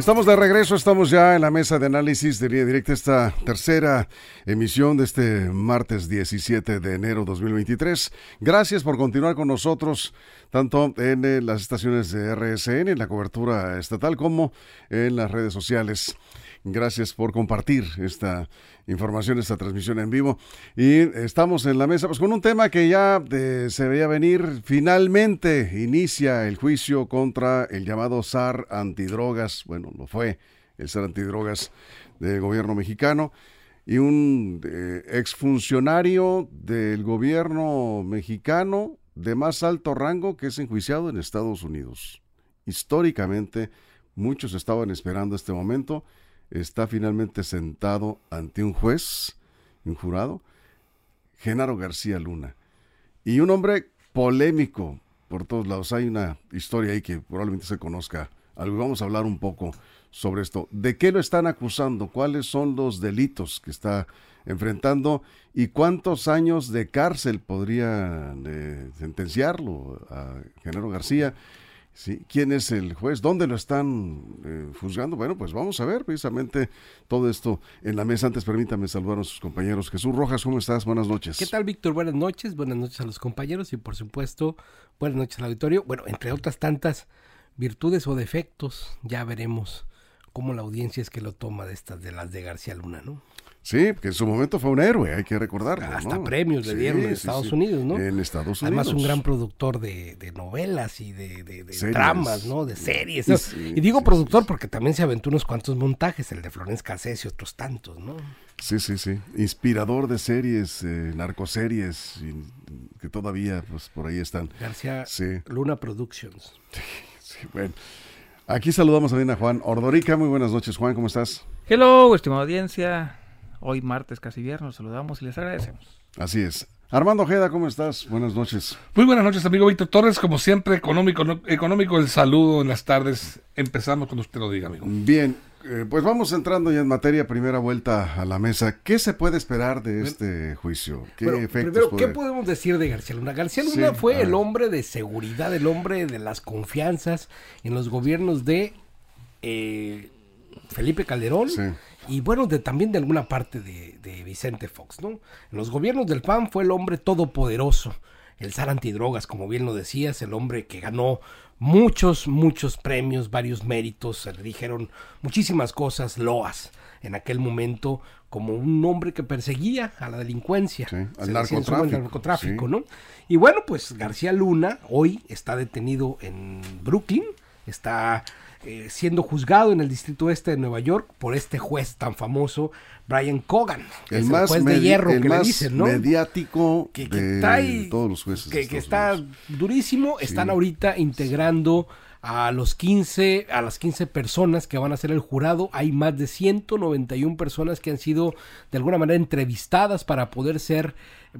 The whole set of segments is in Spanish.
Estamos de regreso, estamos ya en la mesa de análisis de línea directa, esta tercera emisión de este martes 17 de enero 2023. Gracias por continuar con nosotros, tanto en eh, las estaciones de RSN, en la cobertura estatal, como en las redes sociales. Gracias por compartir esta información, esta transmisión en vivo. Y estamos en la mesa pues, con un tema que ya eh, se veía venir. Finalmente inicia el juicio contra el llamado SAR antidrogas. Bueno, lo fue el SAR antidrogas del gobierno mexicano. Y un eh, exfuncionario del gobierno mexicano de más alto rango que es enjuiciado en Estados Unidos. Históricamente, muchos estaban esperando este momento está finalmente sentado ante un juez, un jurado, Genaro García Luna. Y un hombre polémico por todos lados. Hay una historia ahí que probablemente se conozca. Algo. Vamos a hablar un poco sobre esto. ¿De qué lo están acusando? ¿Cuáles son los delitos que está enfrentando? ¿Y cuántos años de cárcel podría eh, sentenciarlo a Genaro García? ¿Sí? ¿Quién es el juez? ¿Dónde lo están eh, juzgando? Bueno, pues vamos a ver precisamente todo esto en la mesa. Antes permítame saludar a nuestros compañeros. Jesús Rojas, ¿cómo estás? Buenas noches. ¿Qué tal, Víctor? Buenas noches. Buenas noches a los compañeros y por supuesto, buenas noches al auditorio. Bueno, entre otras tantas virtudes o defectos, ya veremos cómo la audiencia es que lo toma de estas de las de García Luna, ¿no? Sí, que en su momento fue un héroe, hay que recordarlo. Hasta premios le dieron en Estados Unidos, ¿no? En Estados Unidos. Además, un gran productor de, novelas y de, de, dramas, ¿no? De series. y digo productor porque también se aventó unos cuantos montajes, el de Florence Cassés y otros tantos, ¿no? Sí, sí, sí. Inspirador de series, eh, narcoseries, que todavía pues por ahí están. García Luna Productions. sí, bueno. Aquí saludamos también a Juan Ordorica. Muy buenas noches, Juan, ¿cómo estás? Hello, estimada audiencia. Hoy martes casi viernes, los saludamos y les agradecemos. Así es. Armando Ojeda, ¿cómo estás? Buenas noches. Muy buenas noches, amigo Víctor Torres. Como siempre, económico, económico el saludo en las tardes. Empezamos cuando usted lo diga, amigo. Bien, eh, pues vamos entrando ya en materia, primera vuelta a la mesa. ¿Qué se puede esperar de este juicio? ¿Qué primero, ¿qué podemos decir de García Luna? García Luna fue el hombre de seguridad, el hombre de las confianzas en los gobiernos de eh, Felipe Calderón. Sí y bueno, de, también de alguna parte de, Vicente Fox, ¿no? En los gobiernos del PAN fue el hombre todopoderoso, el zar antidrogas, como bien lo decías, el hombre que ganó muchos, muchos premios, varios méritos, se le dijeron muchísimas cosas, loas, en aquel momento, como un hombre que perseguía a la delincuencia, al narcotráfico, narcotráfico ¿no? Y bueno, pues García Luna hoy está detenido en Brooklyn, está eh, siendo juzgado en el Distrito Este de Nueva York por este juez tan famoso, Brian Cogan, el, más juez de hierro que le dicen, ¿no? mediático que, todos los jueces. Que, está durísimo, están ahorita integrando a los 15, a las 15 personas que van a ser el jurado. Hay más de 191 personas que han sido de alguna manera entrevistadas para poder ser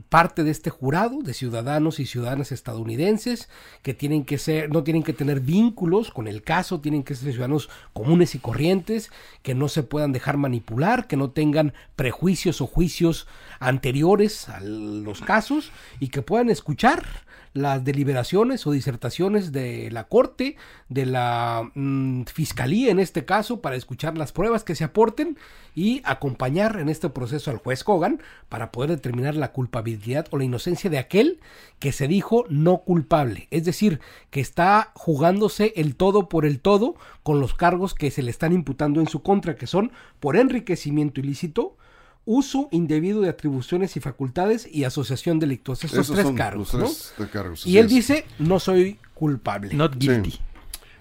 parte de este jurado de ciudadanos y ciudadanas estadounidenses que tienen que ser, no tienen que tener vínculos con el caso, tienen que ser ciudadanos comunes y corrientes, que no se puedan dejar manipular, que no tengan prejuicios o juicios anteriores a los casos y que puedan escuchar las deliberaciones o disertaciones de la Corte, de la mm, Fiscalía en este caso, para escuchar las pruebas que se aporten y acompañar en este proceso al juez Kogan para poder determinar la culpabilidad o la inocencia de aquel que se dijo no culpable. Es decir, que está jugándose el todo por el todo con los cargos que se le están imputando en su contra, que son por enriquecimiento ilícito, uso indebido de atribuciones y facultades y asociación delictuosa. Esos, tres cargos, y él dice, no soy culpable. Not guilty.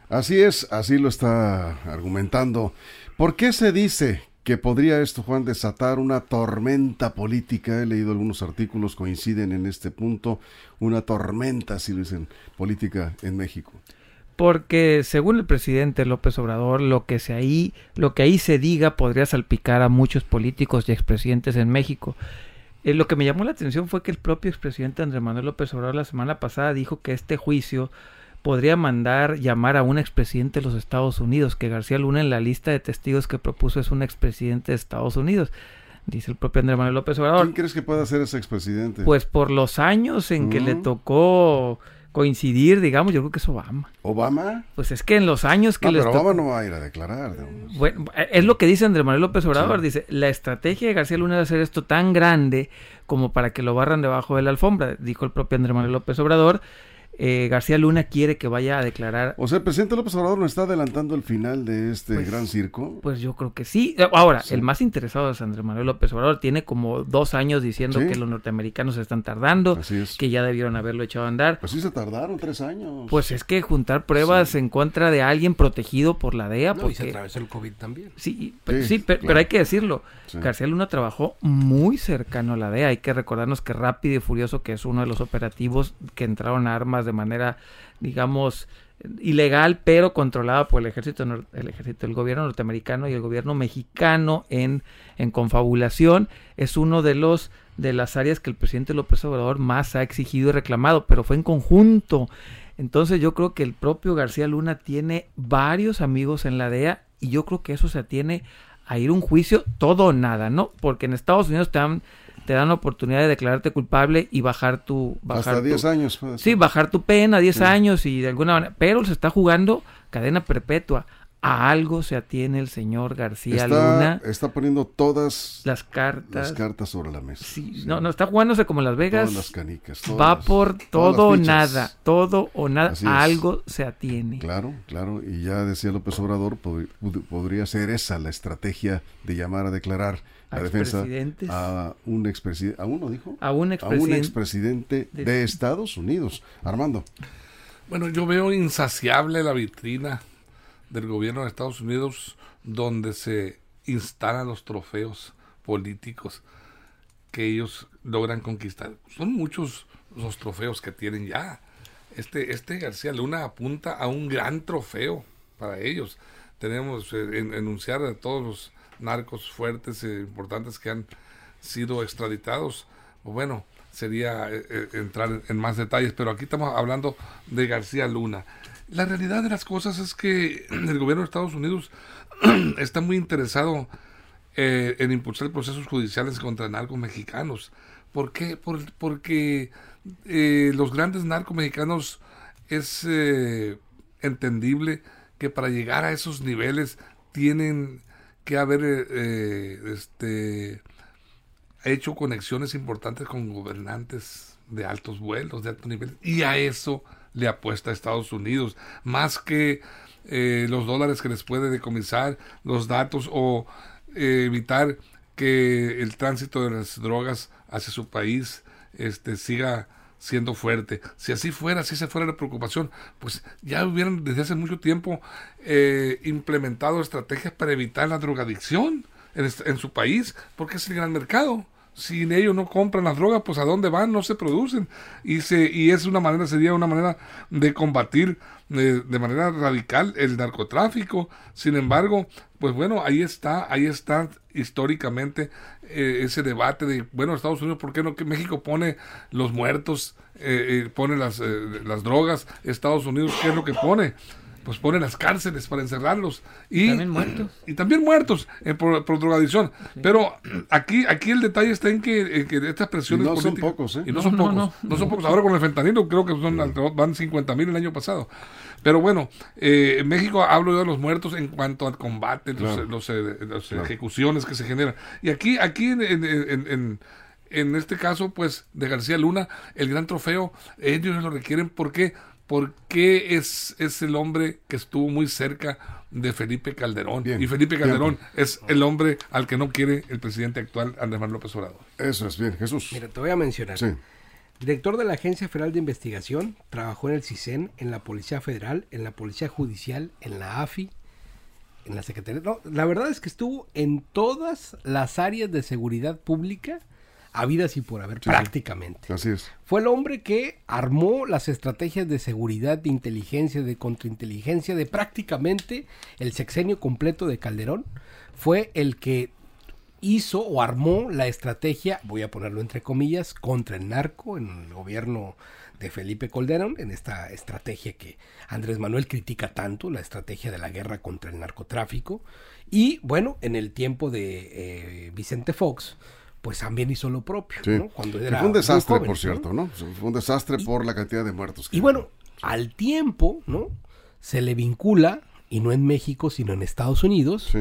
Así es, así lo está argumentando. ¿Por qué se dice que podría esto, Juan, desatar una tormenta política. He leído algunos artículos, coinciden en este punto, una tormenta, si lo dicen, política en México. Porque según el presidente López Obrador, lo que, se ahí, lo que ahí se diga podría salpicar a muchos políticos y expresidentes en México. Eh, lo que me llamó la atención fue que el propio expresidente Andrés Manuel López Obrador la semana pasada dijo que este juicio podría mandar llamar a un expresidente de los Estados Unidos, que García Luna en la lista de testigos que propuso es un expresidente de Estados Unidos. Dice el propio Andrés Manuel López Obrador. ¿Quién crees que pueda ser ese expresidente? Pues por los años en que le tocó coincidir, digamos, yo creo que es Obama. ¿Obama? Pues es que en los años que no, les pero Obama no va a ir a declarar. Digamos. Bueno, es lo que dice Andrés Manuel López Obrador. Sí. Dice, la estrategia de García Luna de hacer esto tan grande como para que lo barran debajo de la alfombra, dijo el propio Andrés Manuel López Obrador. Eh, García Luna quiere que vaya a declarar. O sea, el presidente López Obrador no está adelantando el final de este pues, gran circo. Pues yo creo que sí. Ahora, sí. el más interesado es Andrés Manuel López Obrador. Tiene como dos años diciendo ¿Sí? que los norteamericanos se están tardando, que ya debieron haberlo echado a andar. Pues sí se tardaron tres años. Pues es que juntar pruebas en contra de alguien protegido por la DEA. No, porque... y se atravesó el COVID también. Sí, pero, sí, pero, claro. pero hay que decirlo. García Luna trabajó muy cercano a la DEA. Hay que recordarnos que Rápido y Furioso, que es uno de los operativos que entraron a armas de manera digamos, ilegal, pero controlada por el ejército, el ejército, el gobierno norteamericano y el gobierno mexicano en, en confabulación, es uno de los de las áreas que el presidente López Obrador más ha exigido y reclamado, pero fue en conjunto. Entonces yo creo que el propio García Luna tiene varios amigos en la DEA y yo creo que eso se atiene a ir a un juicio todo o nada, ¿no? Porque en Estados Unidos te te dan la oportunidad de declararte culpable y bajar tu... Bajar Hasta 10 tu, años. Puede sí, bajar tu pena, 10 sí. años y de alguna manera... Pero se está jugando cadena perpetua. A algo se atiene el señor García está, Luna. Está poniendo todas las cartas, las cartas sobre la mesa. Sí, sí. No, no, está jugándose como Las Vegas. Todas las canicas. Todas va por todo o nada. Todo o nada. A algo se atiene. Claro, claro. Y ya decía López Obrador, pod podría ser esa la estrategia de llamar a declarar la defensa a un expresidente, a uno dijo, a un expresidente, expresidente de... de... Estados Unidos. Armando. Bueno, yo veo insaciable la vitrina del gobierno de Estados Unidos donde se instalan los trofeos políticos que ellos logran conquistar. Son muchos los trofeos que tienen ya. Este, este García Luna apunta a un gran trofeo para ellos. Tenemos eh, en, enunciar a todos los narcos fuertes e importantes que han sido extraditados. Bueno, sería eh, entrar en más detalles, pero aquí estamos hablando de García Luna. La realidad de las cosas es que el gobierno de Estados Unidos está muy interesado eh, en impulsar procesos judiciales contra narcos mexicanos. ¿Por qué? Por, porque eh, los grandes narcos mexicanos es eh, entendible que para llegar a esos niveles tienen que haber eh, este, hecho conexiones importantes con gobernantes de altos vuelos, de alto nivel, y a eso le apuesta a Estados Unidos, más que eh, los dólares que les puede decomisar, los datos o eh, evitar que el tránsito de las drogas hacia su país este, siga siendo fuerte. Si así fuera, si esa fuera la preocupación, pues ya hubieran desde hace mucho tiempo eh, implementado estrategias para evitar la drogadicción en, en su país, porque es el gran mercado si ellos no compran las drogas, pues a dónde van, no se producen. Y, se, y es una manera, sería una manera de combatir de, de, manera radical el narcotráfico. Sin embargo, pues bueno, ahí está, ahí está históricamente eh, ese debate de, bueno, Estados Unidos, ¿por qué no que México pone los muertos, eh, eh, pone las, las drogas? Estados Unidos, ¿qué es lo que pone? Pues ponen las cárceles para encerrarlos. Y también muertos. y también muertos eh, por, por, drogadicción. Sí. pero aquí aquí el detalle está en que, en que estas presiones y no son pocos ¿eh? y no, no son pocos no, no, son pocos. Ahora con el fentanilo creo que son van 50 mil el año pasado. Pero bueno eh, en México hablo yo de los muertos en cuanto al combate claro. los, los, los claro. ejecuciones que se generan. Y aquí aquí en, en, en en este caso, pues, de García Luna, el gran trofeo, ellos lo requieren. Porque porque es, es el hombre que estuvo muy cerca de Felipe Calderón. Bien, y Felipe Calderón bien. es el hombre al que no quiere el presidente actual, Andrés Manuel López Obrador. Eso es bien, Jesús. Mira, te voy a mencionar. Sí. Director de la Agencia Federal de Investigación, trabajó en el CISEN, en la Policía Federal, en la Policía Judicial, en la AFI, en la Secretaría. No, la verdad es que estuvo en todas las áreas de seguridad pública habidas y por haber, prácticamente. Así es. Fue el hombre que armó las estrategias de seguridad, de inteligencia, de contrainteligencia, de prácticamente el sexenio completo de Calderón. Fue el que hizo o armó la estrategia, voy a ponerlo entre comillas, contra el narco en el gobierno de Felipe Calderón, en esta estrategia que Andrés Manuel critica tanto, la estrategia de la guerra contra el narcotráfico. Y bueno, en el tiempo de eh, Vicente Fox, pues también hizo lo propio. ¿no? Cuando era fue un desastre, por cierto, ¿no? Fue un desastre por la cantidad de muertos. y bueno, al tiempo, ¿no? Se le vincula, y no en México, sino en Estados Unidos,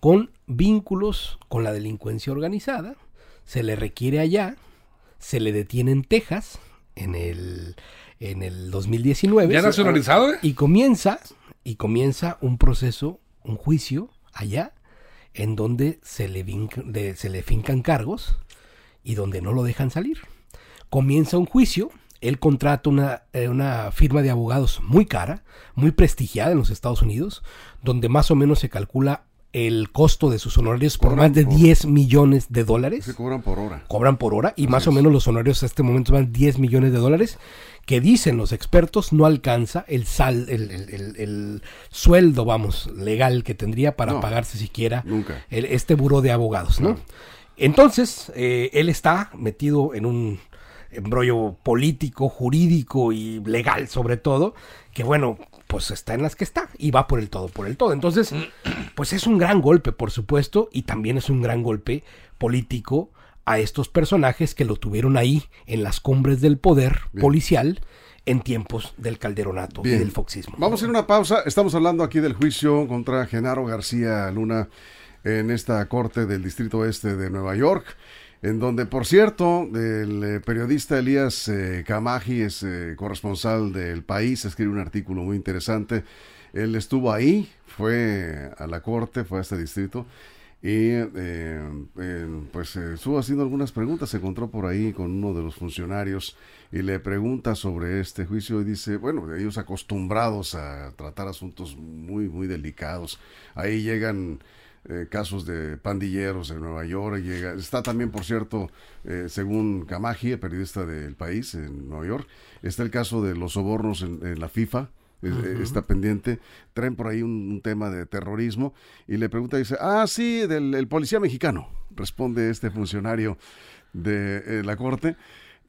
con vínculos con la delincuencia organizada. Se le requiere allá, se le detiene en Texas en el, en el 2019. ¿Ya nacionalizado? Y comienza, y comienza un proceso, un juicio allá en donde se le, se le fincan cargos y donde no lo dejan salir. Comienza un juicio, él contrata una, eh, una, firma de abogados muy cara, muy prestigiada en los Estados Unidos, donde más o menos se calcula el costo de sus honorarios por más de 10 millones de dólares. Se cobran por hora. Cobran por hora y más o menos los honorarios a este momento van 10 millones de dólares que dicen los expertos no alcanza el sal, el, el, sueldo, vamos, legal que tendría para pagarse siquiera este buró de abogados, ¿no? Entonces, eh, él está metido en un embrollo político, jurídico y legal sobre todo, que bueno, pues está en las que está y va por el todo, por el todo. Entonces, pues es un gran golpe, por supuesto, y también es un gran golpe político a estos personajes que lo tuvieron ahí en las cumbres del poder policial en tiempos del calderonato y del foxismo. Vamos a ir a una pausa. Estamos hablando aquí del juicio contra Genaro García Luna en esta corte del Distrito Este de Nueva York, en donde, por cierto, el eh, periodista Elías eh, es eh, corresponsal del país, escribe un artículo muy interesante. Él estuvo ahí, fue a la corte, fue a este distrito y eh, pues eh, estuvo haciendo algunas preguntas, se encontró por ahí con uno de los funcionarios y le pregunta sobre este juicio y dice, bueno, ellos acostumbrados a tratar asuntos muy, muy delicados, ahí llegan eh, casos de pandilleros en Nueva York, llega, está también, por cierto, según Kamaji, el periodista del país en Nueva York, está el caso de los sobornos en la FIFA, eh, está pendiente, traen por ahí un, tema de terrorismo y le pregunta, dice, ah, sí, del policía mexicano, responde este funcionario de eh, la corte.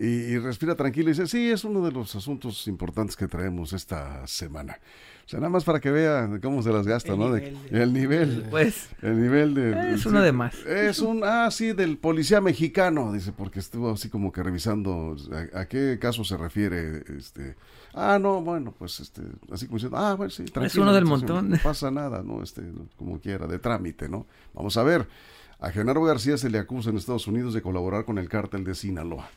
Y, respira tranquilo y dice, sí, es uno de los asuntos importantes que traemos esta semana. O sea, nada más para que vea cómo se las gasta, ¿no? el nivel. Pues. El nivel de. Es uno de más. Es un. Ah, sí, del policía mexicano, dice, porque estuvo así como que revisando a, qué caso se refiere. este Ah, no, bueno, pues este. Así como diciendo, ah, bueno, sí, tranquilo. Es uno del montón. No pasa nada, ¿no? Este, como quiera, de trámite, ¿no? Vamos a ver. A Genaro García se le acusa en Estados Unidos de colaborar con el cártel de Sinaloa.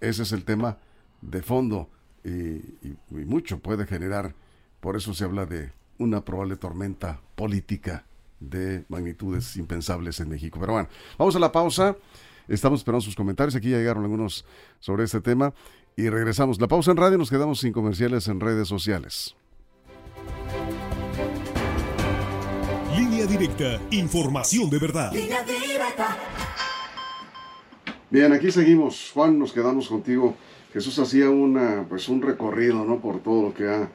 Ese es el tema de fondo y mucho puede generar por eso se habla de una probable tormenta política de magnitudes impensables en México. Pero bueno, vamos a la pausa. Estamos esperando sus comentarios. Aquí ya llegaron algunos sobre este tema. Y regresamos. La pausa en radio. Nos quedamos sin comerciales en redes sociales. Línea directa. Información de verdad. Bien, aquí seguimos. Juan, nos quedamos contigo. Jesús hacía una, pues un recorrido, ¿no? Por todo lo que ha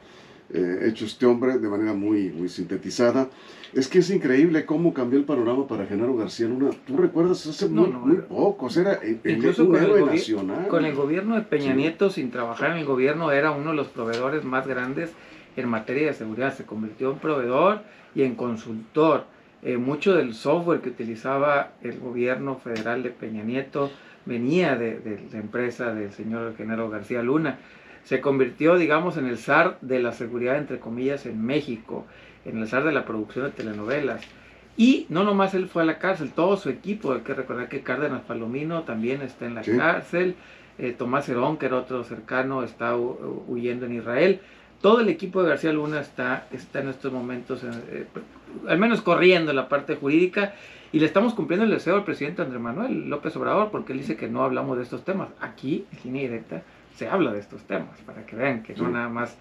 eh, hecho este hombre de manera muy, muy sintetizada. Es que es increíble cómo cambió el panorama para Genaro García Luna. Tú recuerdas hace muy, muy poco, era incluso con el nacional. Con el gobierno de Peña Nieto, sin trabajar en el gobierno, era uno de los proveedores más grandes en materia de seguridad. Se convirtió en proveedor y en consultor. Eh, mucho del software que utilizaba el gobierno federal de Peña Nieto venía de, de la empresa del señor Genaro García Luna se convirtió, digamos, en el zar de la seguridad, entre comillas, en México, en el zar de la producción de telenovelas. Y no nomás él fue a la cárcel, todo su equipo, hay que recordar que Cárdenas Palomino también está en la cárcel, eh, Tomás Herón, que era otro cercano, está huyendo en Israel. Todo el equipo de García Luna está, está en estos momentos, eh, al menos corriendo en la parte jurídica, y le estamos cumpliendo el deseo al presidente Andrés Manuel López Obrador, porque él dice que no hablamos de estos temas. Aquí, en línea directa, se habla de estos temas, para que vean que no nada más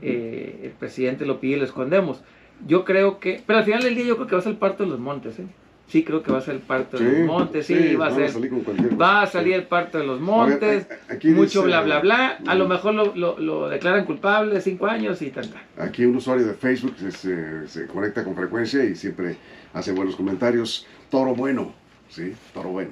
eh, el presidente lo pide y lo escondemos. Yo creo que, pero al final del día yo creo que va a ser parte de los montes, ¿eh? Sí, creo que va a ser el parto de los montes, sí, va a ser. va a salir el parto de los montes, mucho bla, bla, bla. A lo mejor lo, lo, declaran culpable cinco años y tal. Aquí un usuario de Facebook se, se, conecta con frecuencia y siempre hace buenos comentarios. Toro bueno, sí, toro bueno.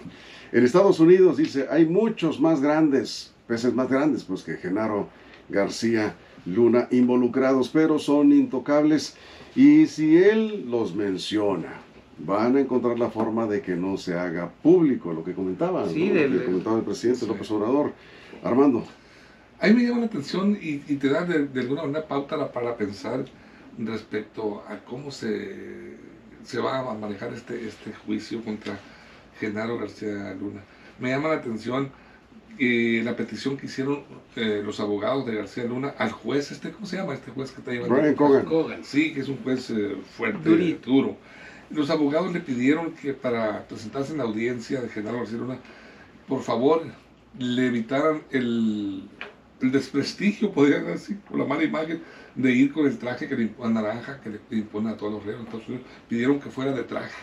En Estados Unidos dice, hay muchos más grandes, peces más grandes, pues que Genaro García Luna involucrados, pero son intocables. Y si él los menciona, van a encontrar la forma de que no se haga público, lo que comentaba, sí, que comentaba el presidente López Obrador. Armando. Ahí me llama la atención y, te da de, alguna manera pauta para pensar respecto a cómo se, se va a manejar este, este juicio contra Genaro García Luna. Me llama la atención eh, la petición que hicieron eh, los abogados de García Luna al juez, este, ¿cómo se llama este juez que está llevando? Brian Cogan. Sí, que es un juez eh, fuerte, duro los abogados le pidieron que para presentarse en la audiencia de Genaro García Luna, por favor, le evitaran el, desprestigio, podrían decir, por la mala imagen, de ir con el traje que le impone naranja, que le impone a todos los reos Pidieron que fuera de traje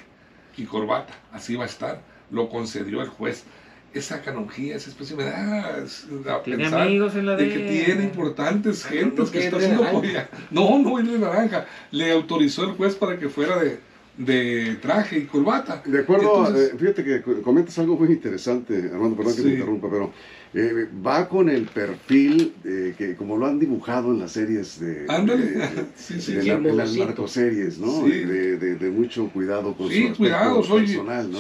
y corbata, así va a estar. Lo concedió el juez. Esa canonjía, esa especie me da a ¿Tiene amigos en la de, que tiene importantes gentes que está haciendo No, no es de naranja. Le autorizó el juez para que fuera de, de traje y corbata. De acuerdo, eh, fíjate que comentas algo muy interesante, Armando, perdón que te interrumpa, pero eh, va con el perfil que como lo han dibujado en las series de, de, las narcoseries, ¿no? De, de, mucho cuidado con sí, cuidado, soy,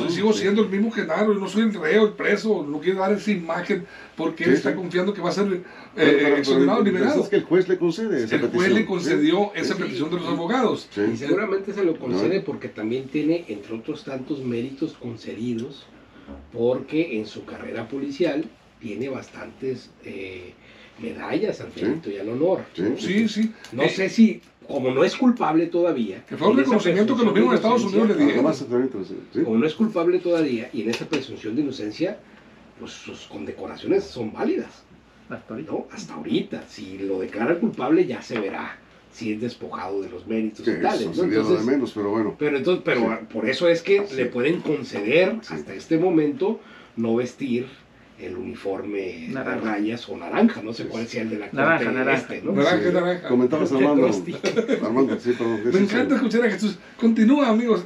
sigo siendo el mismo Genaro, no soy el reo, el preso, no quiero dar esa imagen porque él está confiando que va a ser eh, exonerado, liberado. Es que el juez le concede esa el petición. juez le concedió esa petición de los abogados. Y seguramente se lo concede porque también tiene, entre otros tantos méritos concedidos, porque en su carrera policial tiene bastantes eh, medallas al mérito y al honor. Sí, sí. No eh, sé si, como no es culpable todavía. Que fue un reconocimiento que los mismos Estados Unidos le dieron. Como no es culpable todavía y en esa presunción de inocencia, pues sus condecoraciones son válidas. Hasta ahorita. Hasta ahorita. Si lo declara culpable, ya se verá si es despojado de los méritos y tales. Entonces, de menos, pero bueno. Pero, entonces, pero por eso es que le pueden conceder hasta este momento no vestir el uniforme de rayas o naranja, no sé cuál sea el de la naranja, naranja. Este, ¿no? Naranja, naranja. Comentabas Armando. Armando, sí, perdón. Me encanta escuchar a Jesús. Continúa, amigos.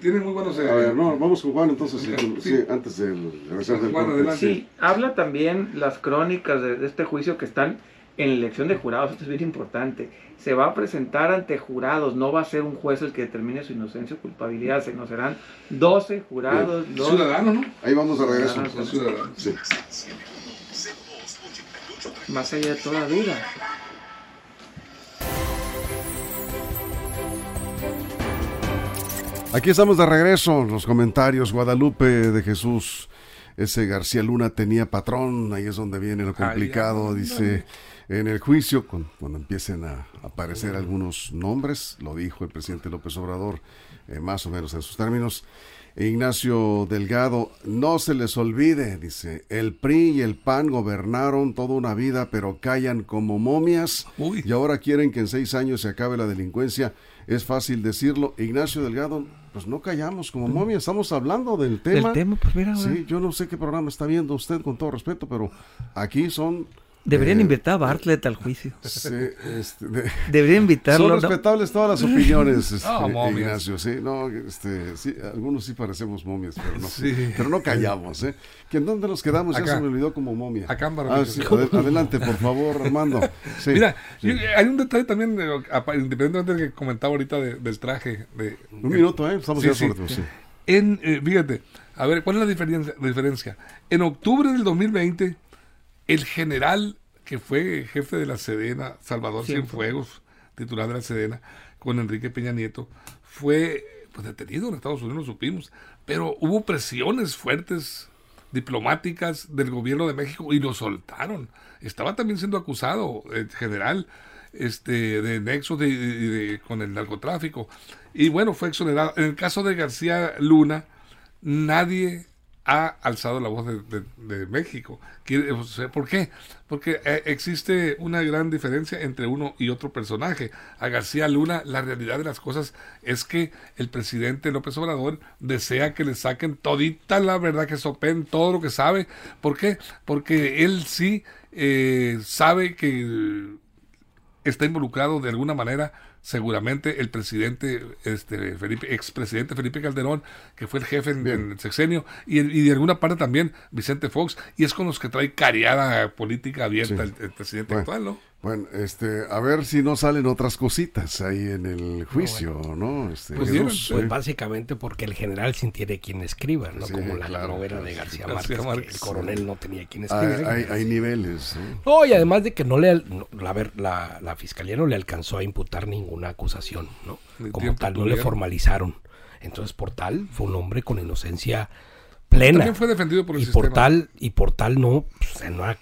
Tiene muy buenos. Eh, a ver, no, vamos con Juan entonces, sí, antes de regresar del Juan, Sí, habla también las crónicas de, de este juicio que están en la elección de jurados, esto es bien importante, se va a presentar ante jurados, no va a ser un juez el que determine su inocencia o culpabilidad, sino serán 12 jurados. Ciudadanos, ¿no? Ahí vamos a regreso. Sí. Más allá de toda duda. Aquí estamos de regreso, los comentarios, Guadalupe de Jesús. Ese García Luna tenía patrón, ahí es donde viene lo complicado, dice en el juicio, cuando empiecen a aparecer algunos nombres, lo dijo el presidente López Obrador, eh, más o menos en sus términos, Ignacio Delgado, no se les olvide, dice, el PRI y el PAN gobernaron toda una vida, pero callan como momias y ahora quieren que en seis años se acabe la delincuencia. Es fácil decirlo. Ignacio Delgado, pues no callamos como momias, estamos hablando del tema. tema, pues mira. Sí, yo no sé qué programa está viendo usted con todo respeto, pero aquí son Deberían eh, invitar a Bartlett al juicio. Sí, este, Deberían invitarlo. Son respetables todas las opiniones, este, Ignacio. Sí, no, este, sí, algunos sí parecemos momias, pero no, pero no callamos. ¿eh? ¿Que ¿En dónde nos quedamos? ya se me olvidó como momia. Acá en ah, adelante, por favor, Armando. Mira, hay un detalle también, eh, independientemente del que comentaba ahorita del traje. De, un minuto, ¿eh? Estamos ya sobre En, eh, fíjate, a ver, ¿cuál es la diferencia, la diferencia? En octubre del 2020 el general que fue jefe de la Sedena, Salvador Cienfuegos, titular de la Sedena, con Enrique Peña Nieto, fue pues, detenido en Estados Unidos, lo supimos, pero hubo presiones fuertes diplomáticas del gobierno de México y lo soltaron. Estaba también siendo acusado el general este, de nexos de, con el narcotráfico. Y bueno, fue exonerado. En el caso de García Luna, nadie ha alzado la voz de, México. ¿Por qué? Porque eh, existe una gran diferencia entre uno y otro personaje. A García Luna, la realidad de las cosas es que el presidente López Obrador desea que le saquen todita la verdad que sopen, todo lo que sabe. ¿Por qué? Porque él sí eh, sabe que está involucrado de alguna manera seguramente el presidente, este Felipe, expresidente Felipe Calderón, que fue el jefe en, el sexenio, y, de alguna parte también Vicente Fox, y es con los que trae cariada política abierta el, presidente actual, ¿no? Bueno, este, a ver si no salen otras cositas ahí en el juicio, ¿no? Este, pues, pues básicamente porque el general sin tiene quien escriba, ¿no? Como la novela de García, Márquez, el coronel no tenía quien escribir. Hay, hay, niveles. ¿no? y además de que no le, la, la, fiscalía no le alcanzó a imputar ninguna acusación, ¿no? Como tal, no le formalizaron. Entonces, por tal, fue un hombre con inocencia también fue defendido por el y Por tal, y por tal no,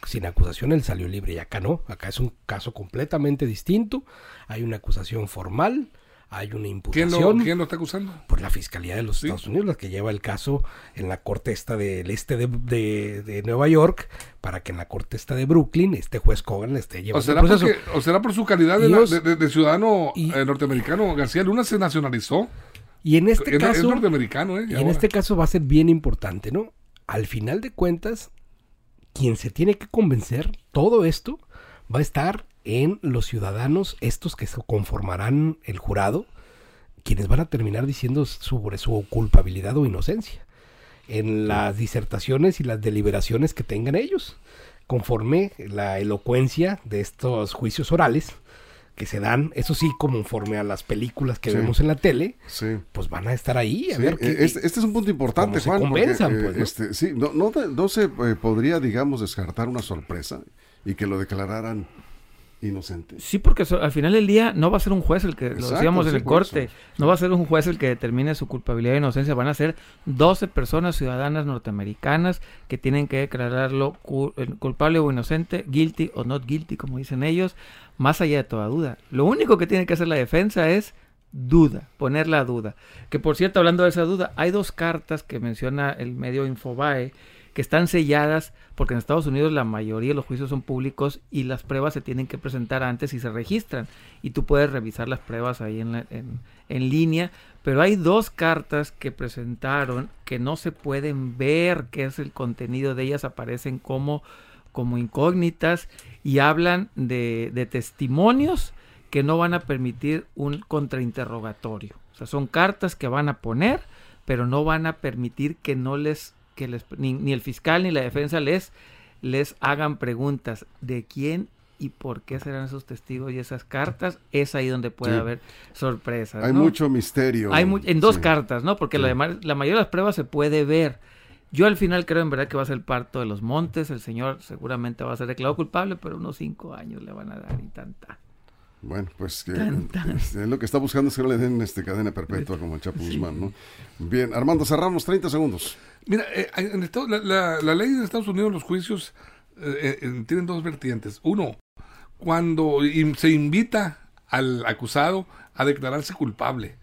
sin acusación él salió libre y acá no. Acá es un caso completamente distinto. Hay una acusación formal, hay una imputación. ¿Quién lo, está acusando? Por la Fiscalía de los Estados Unidos, la que lleva el caso en la corte esta del este de, Nueva York, para que en la corte esta de Brooklyn este juez Cogan esté llevando o será el proceso. o será por su calidad de, ciudadano eh, norteamericano. García Luna se nacionalizó. Y en este caso. norteamericano, ¿eh? Y en este caso va a ser bien importante, ¿no? Al final de cuentas, quien se tiene que convencer, todo esto va a estar en los ciudadanos, estos que conformarán el jurado, quienes van a terminar diciendo sobre su culpabilidad o inocencia, en las disertaciones y las deliberaciones que tengan ellos, conforme la elocuencia de estos juicios orales que se dan, eso sí, conforme a las películas que vemos en la tele, pues van a estar ahí. A ver eh, este, este, es un punto importante, Juan. Eh, pues, este, sí, no, no, se eh, podría, digamos, descartar una sorpresa y que lo declararan inocente. Sí, porque al final del día no va a ser un juez el que, lo decíamos en el corte, no va a ser un juez el que determine su culpabilidad e inocencia, van a ser 12 personas ciudadanas norteamericanas que tienen que declararlo culpable o inocente, guilty o not guilty, como dicen ellos, más allá de toda duda. Lo único que tiene que hacer la defensa es duda, poner la duda. Que por cierto, hablando de esa duda, hay dos cartas que menciona el medio Infobae que están selladas porque en Estados Unidos la mayoría de los juicios son públicos y las pruebas se tienen que presentar antes y se registran y tú puedes revisar las pruebas ahí en, en, en línea, pero hay dos cartas que presentaron que no se pueden ver qué es el contenido de ellas, aparecen como, como incógnitas y hablan de, de testimonios que no van a permitir un contrainterrogatorio. O sea, son cartas que van a poner, pero no van a permitir que no les, que les ni, el fiscal ni la defensa les, les hagan preguntas de quién y por qué serán esos testigos y esas cartas, es ahí donde puede haber sorpresas. Hay mucho misterio. Hay en dos cartas, ¿no? Porque la, la mayoría de las pruebas se puede ver yo al final creo en verdad que va a ser el parto de los montes. El señor seguramente va a ser declarado culpable, pero unos cinco años le van a dar y tanta. Bueno, pues que, este, lo que está buscando es que le den este, cadena perpetua como el Chapo Guzmán, ¿no? Bien, Armando, cerramos 30 segundos. Mira, eh, en la, la, ley de Estados Unidos, los juicios eh, eh, tienen dos vertientes. Uno, cuando se invita al acusado a declararse culpable.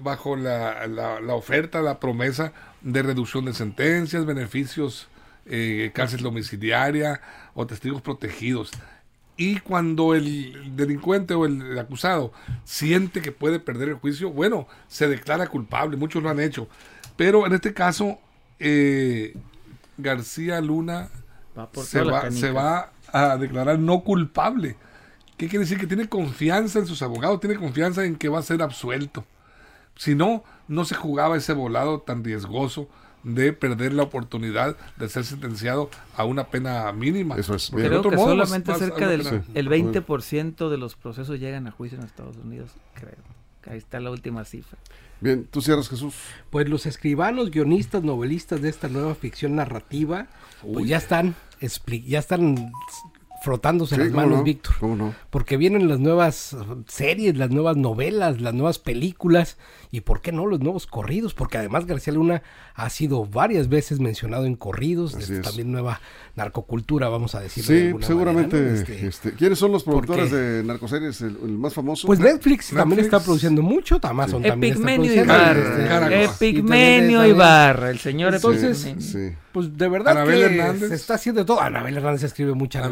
bajo la, oferta, la promesa de reducción de sentencias, beneficios, eh, cárcel domiciliaria o testigos protegidos. Y cuando el delincuente o el acusado siente que puede perder el juicio, bueno, se declara culpable, muchos lo han hecho. Pero en este caso, eh, García Luna se, va, se va a declarar no culpable. ¿Qué quiere decir? Que tiene confianza en sus abogados, tiene confianza en que va a ser absuelto. Si no, no se jugaba ese volado tan riesgoso de perder la oportunidad de ser sentenciado a una pena mínima. Eso es. Creo que solamente cerca del el 20% de los procesos llegan a juicio en Estados Unidos, creo. Ahí está la última cifra. Bien, tú cierras Jesús. Pues los escribanos, guionistas, novelistas de esta nueva ficción narrativa, pues ya están, ya están frotándose las manos, Víctor. ¿Cómo no? Porque vienen las nuevas series, las nuevas novelas, las nuevas películas y por qué no los nuevos corridos, porque además García Luna ha sido varias veces mencionado en corridos, es. también nueva narcocultura, vamos a decir. Sí, seguramente. Este, este, ¿Quiénes son los productores de narcoseries, el, más famoso? Pues Netflix, también está produciendo mucho, Amazon también está produciendo. Ibarra, Epigmenio Ibarra, el señor Entonces, pues de verdad que se está haciendo todo. Anabel Hernández escribe mucha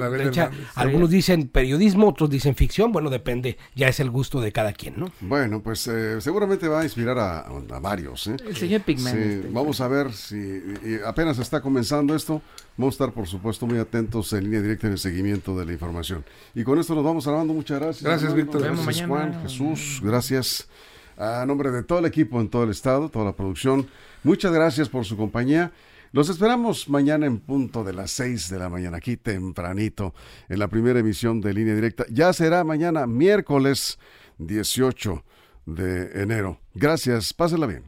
Algunos dicen periodismo, otros dicen ficción, bueno, depende, ya es el gusto de cada quien, ¿no? Bueno, pues eh, seguramente va a inspirar a, varios. ¿eh? El señor Pigmenio. vamos a ver si apenas está comenzando esto, vamos a estar por supuesto muy atentos en línea directa en el seguimiento de la información. Y con esto nos vamos hablando, muchas gracias. Gracias, Víctor. Gracias, Juan, Jesús, gracias. A nombre de todo el equipo en todo el estado, toda la producción, muchas gracias por su compañía. Los esperamos mañana en punto de las 6 de la mañana, aquí tempranito, en la primera emisión de Línea Directa. Ya será mañana miércoles 18 de enero. Gracias, pásenla bien.